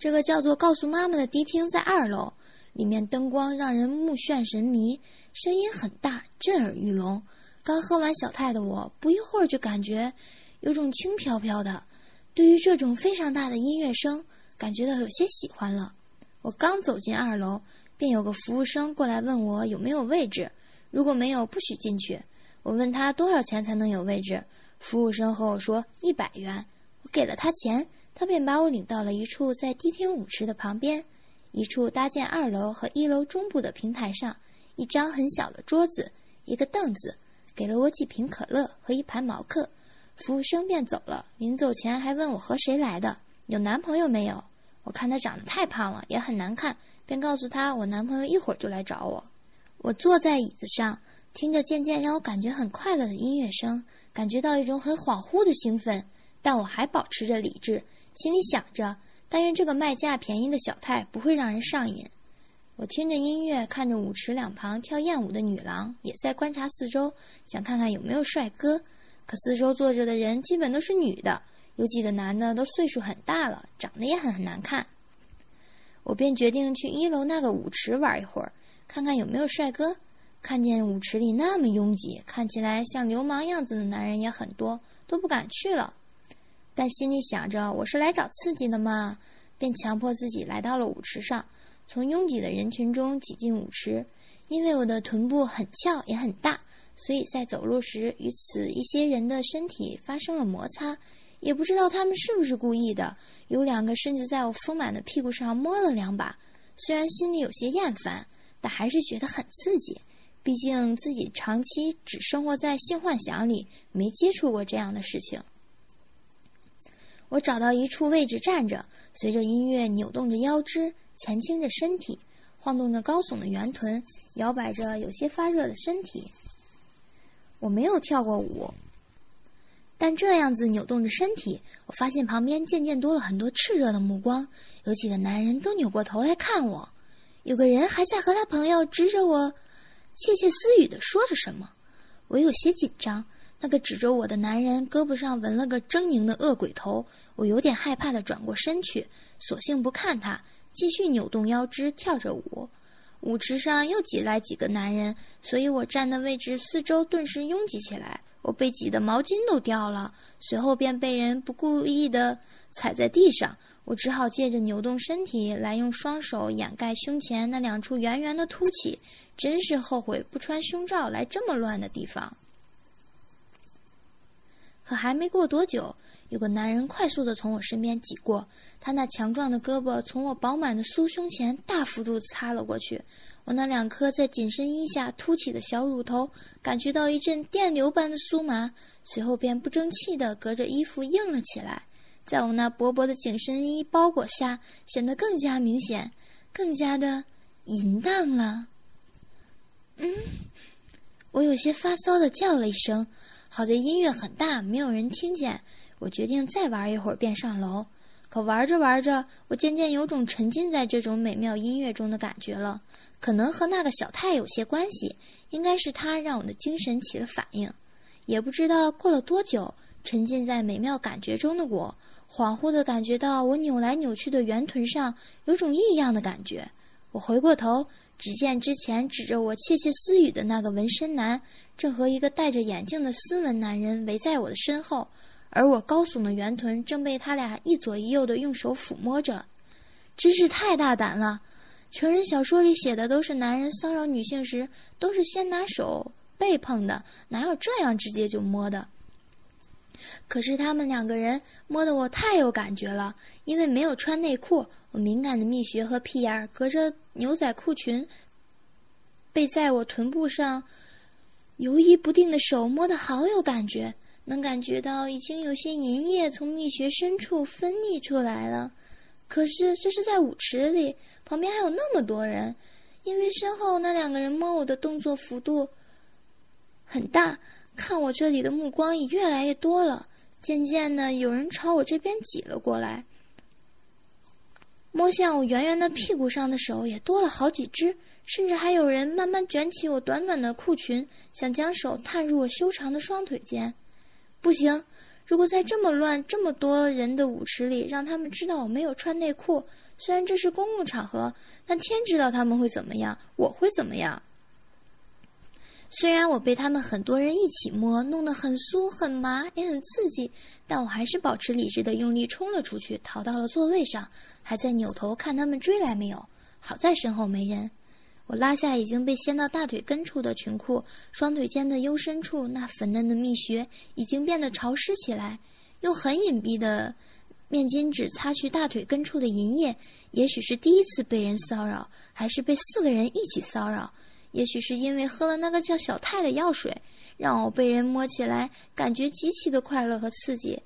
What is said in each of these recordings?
这个叫做“告诉妈妈”的迪厅在二楼，里面灯光让人目眩神迷，声音很大，震耳欲聋。刚喝完小泰的我，不一会儿就感觉有种轻飘飘的，对于这种非常大的音乐声，感觉到有些喜欢了。我刚走进二楼，便有个服务生过来问我有没有位置，如果没有，不许进去。我问他多少钱才能有位置，服务生和我说一百元。我给了他钱，他便把我领到了一处在迪厅舞池的旁边，一处搭建二楼和一楼中部的平台上，一张很小的桌子，一个凳子，给了我几瓶可乐和一盘毛克。服务生便走了，临走前还问我和谁来的，有男朋友没有？我看他长得太胖了，也很难看，便告诉他我男朋友一会儿就来找我。我坐在椅子上。听着渐渐让我感觉很快乐的音乐声，感觉到一种很恍惚的兴奋，但我还保持着理智，心里想着：但愿这个卖价便宜的小太不会让人上瘾。我听着音乐，看着舞池两旁跳艳舞的女郎，也在观察四周，想看看有没有帅哥。可四周坐着的人基本都是女的，有几个男的都岁数很大了，长得也很难看。我便决定去一楼那个舞池玩一会儿，看看有没有帅哥。看见舞池里那么拥挤，看起来像流氓样子的男人也很多，都不敢去了。但心里想着我是来找刺激的嘛，便强迫自己来到了舞池上，从拥挤的人群中挤进舞池。因为我的臀部很翘也很大，所以在走路时与此一些人的身体发生了摩擦。也不知道他们是不是故意的，有两个甚至在我丰满的屁股上摸了两把。虽然心里有些厌烦，但还是觉得很刺激。毕竟自己长期只生活在性幻想里，没接触过这样的事情。我找到一处位置站着，随着音乐扭动着腰肢，前倾着身体，晃动着高耸的圆臀，摇摆着有些发热的身体。我没有跳过舞，但这样子扭动着身体，我发现旁边渐渐多了很多炽热的目光，有几个男人都扭过头来看我，有个人还在和他朋友指着我。窃窃私语地说着什么，我有些紧张。那个指着我的男人胳膊上纹了个狰狞的恶鬼头，我有点害怕地转过身去，索性不看他，继续扭动腰肢跳着舞。舞池上又挤来几个男人，所以我站的位置四周顿时拥挤起来，我被挤得毛巾都掉了，随后便被人不故意地踩在地上。我只好借着扭动身体来用双手掩盖胸前那两处圆圆的凸起，真是后悔不穿胸罩来这么乱的地方。可还没过多久，有个男人快速地从我身边挤过，他那强壮的胳膊从我饱满的酥胸前大幅度擦了过去，我那两颗在紧身衣下凸起的小乳头感觉到一阵电流般的酥麻，随后便不争气地隔着衣服硬了起来。在我那薄薄的紧身衣包裹下，显得更加明显，更加的淫荡了。嗯，我有些发骚的叫了一声。好在音乐很大，没有人听见。我决定再玩一会儿，便上楼。可玩着玩着，我渐渐有种沉浸在这种美妙音乐中的感觉了。可能和那个小太有些关系，应该是他让我的精神起了反应。也不知道过了多久，沉浸在美妙感觉中的我。恍惚地感觉到我扭来扭去的圆臀上有种异样的感觉，我回过头，只见之前指着我窃窃私语的那个纹身男，正和一个戴着眼镜的斯文男人围在我的身后，而我高耸的圆臀正被他俩一左一右的用手抚摸着，真是太大胆了！成人小说里写的都是男人骚扰女性时都是先拿手背碰的，哪有这样直接就摸的？可是他们两个人摸得我太有感觉了，因为没有穿内裤，我敏感的蜜穴和屁眼儿隔着牛仔裤裙，被在我臀部上游移不定的手摸得好有感觉，能感觉到已经有些银液从蜜穴深处分泌出来了。可是这是在舞池里，旁边还有那么多人，因为身后那两个人摸我的动作幅度很大。看我这里的目光也越来越多了，渐渐的有人朝我这边挤了过来，摸向我圆圆的屁股上的手也多了好几只，甚至还有人慢慢卷起我短短的裤裙，想将手探入我修长的双腿间。不行，如果在这么乱、这么多人的舞池里，让他们知道我没有穿内裤，虽然这是公共场合，但天知道他们会怎么样，我会怎么样。虽然我被他们很多人一起摸，弄得很酥、很麻，也很刺激，但我还是保持理智的用力冲了出去，逃到了座位上，还在扭头看他们追来没有。好在身后没人。我拉下已经被掀到大腿根处的裙裤，双腿间的幽深处那粉嫩的蜜穴已经变得潮湿起来。用很隐蔽的面巾纸擦去大腿根处的银液，也许是第一次被人骚扰，还是被四个人一起骚扰。也许是因为喝了那个叫小泰的药水，让我被人摸起来感觉极其的快乐和刺激。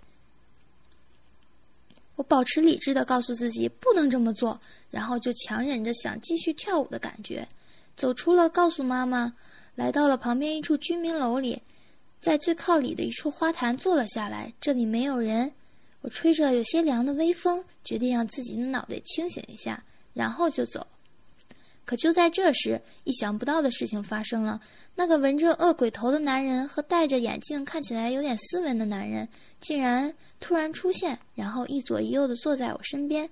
我保持理智的告诉自己不能这么做，然后就强忍着想继续跳舞的感觉，走出了告诉妈妈，来到了旁边一处居民楼里，在最靠里的一处花坛坐了下来。这里没有人，我吹着有些凉的微风，决定让自己的脑袋清醒一下，然后就走。可就在这时，意想不到的事情发生了。那个纹着恶鬼头的男人和戴着眼镜、看起来有点斯文的男人，竟然突然出现，然后一左一右的坐在我身边，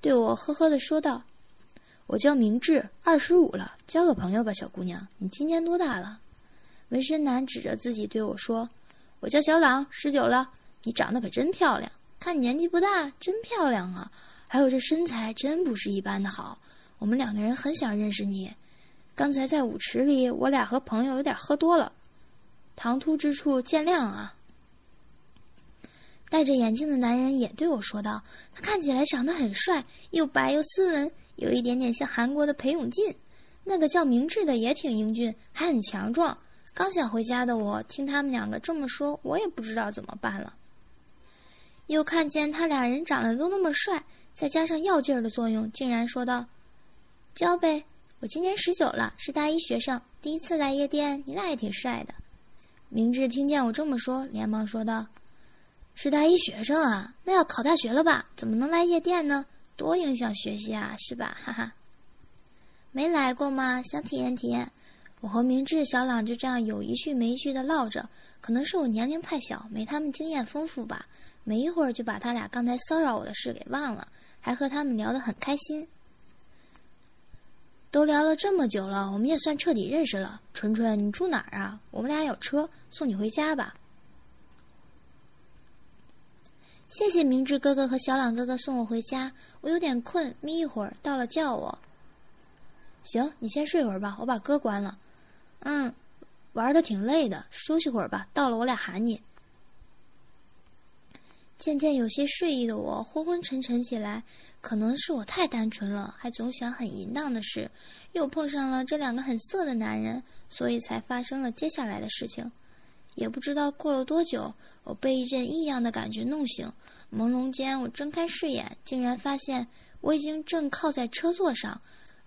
对我呵呵的说道：“我叫明智，二十五了，交个朋友吧，小姑娘。你今年多大了？”纹身男指着自己对我说：“我叫小朗，十九了。你长得可真漂亮，看你年纪不大，真漂亮啊！还有这身材，真不是一般的好。”我们两个人很想认识你。刚才在舞池里，我俩和朋友有点喝多了，唐突之处见谅啊。戴着眼镜的男人也对我说道：“他看起来长得很帅，又白又斯文，有一点点像韩国的裴勇俊。那个叫明智的也挺英俊，还很强壮。刚想回家的我，听他们两个这么说，我也不知道怎么办了。又看见他俩人长得都那么帅，再加上药劲儿的作用，竟然说道。”交呗，我今年十九了，是大一学生，第一次来夜店。你俩也挺帅的。明智听见我这么说，连忙说道：“是大一学生啊，那要考大学了吧？怎么能来夜店呢？多影响学习啊，是吧？”哈哈，没来过吗？想体验体验。我和明智、小朗就这样有一句没一句的唠着。可能是我年龄太小，没他们经验丰富吧。没一会儿就把他俩刚才骚扰我的事给忘了，还和他们聊得很开心。都聊了这么久了，我们也算彻底认识了。纯纯，你住哪儿啊？我们俩有车，送你回家吧。谢谢明智哥哥和小朗哥哥送我回家，我有点困，眯一会儿，到了叫我。行，你先睡会儿吧，我把歌关了。嗯，玩的挺累的，休息会儿吧。到了我俩喊你。渐渐有些睡意的我昏昏沉沉起来，可能是我太单纯了，还总想很淫荡的事，又碰上了这两个很色的男人，所以才发生了接下来的事情。也不知道过了多久，我被一阵异样的感觉弄醒，朦胧间我睁开睡眼，竟然发现我已经正靠在车座上，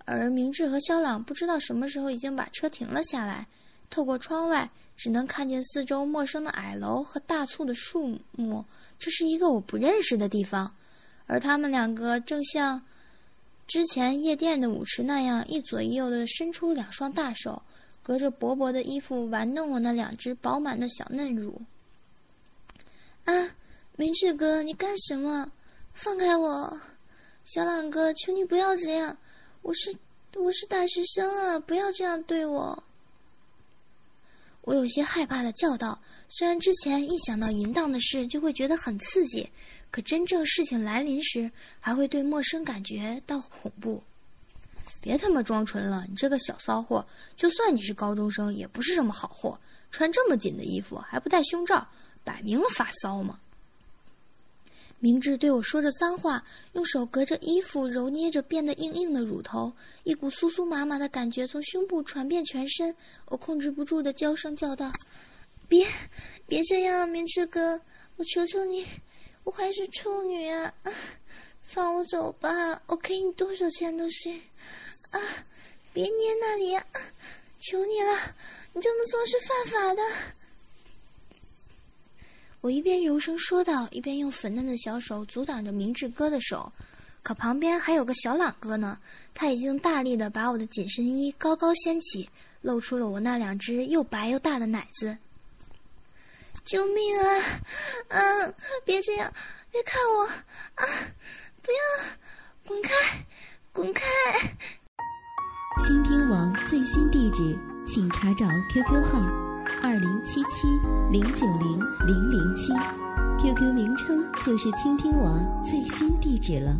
而明智和肖朗不知道什么时候已经把车停了下来，透过窗外。只能看见四周陌生的矮楼和大簇的树木，这是一个我不认识的地方，而他们两个正像之前夜店的舞池那样，一左一右的伸出两双大手，隔着薄薄的衣服玩弄我那两只饱满的小嫩乳。啊，明智哥，你干什么？放开我！小朗哥，求你不要这样，我是我是大学生啊，不要这样对我。我有些害怕的叫道：“虽然之前一想到淫荡的事就会觉得很刺激，可真正事情来临时，还会对陌生感觉到恐怖。别他妈装纯了，你这个小骚货！就算你是高中生，也不是什么好货。穿这么紧的衣服还不戴胸罩，摆明了发骚嘛！”明智对我说着脏话，用手隔着衣服揉捏着变得硬硬的乳头，一股酥酥麻麻的感觉从胸部传遍全身。我控制不住的娇声叫道：“别，别这样，明智哥，我求求你，我还是处女啊！放我走吧，我给你多少钱都行。啊，别捏那里啊！求你了，你这么做是犯法的。”我一边柔声说道，一边用粉嫩的小手阻挡着明智哥的手。可旁边还有个小朗哥呢，他已经大力的把我的紧身衣高高掀起，露出了我那两只又白又大的奶子。救命啊！啊，别这样，别看我啊！不要，滚开，滚开！倾听网最新地址，请查找 QQ 号二零七七零九零零零七，QQ 名称就是倾听网最新地址了。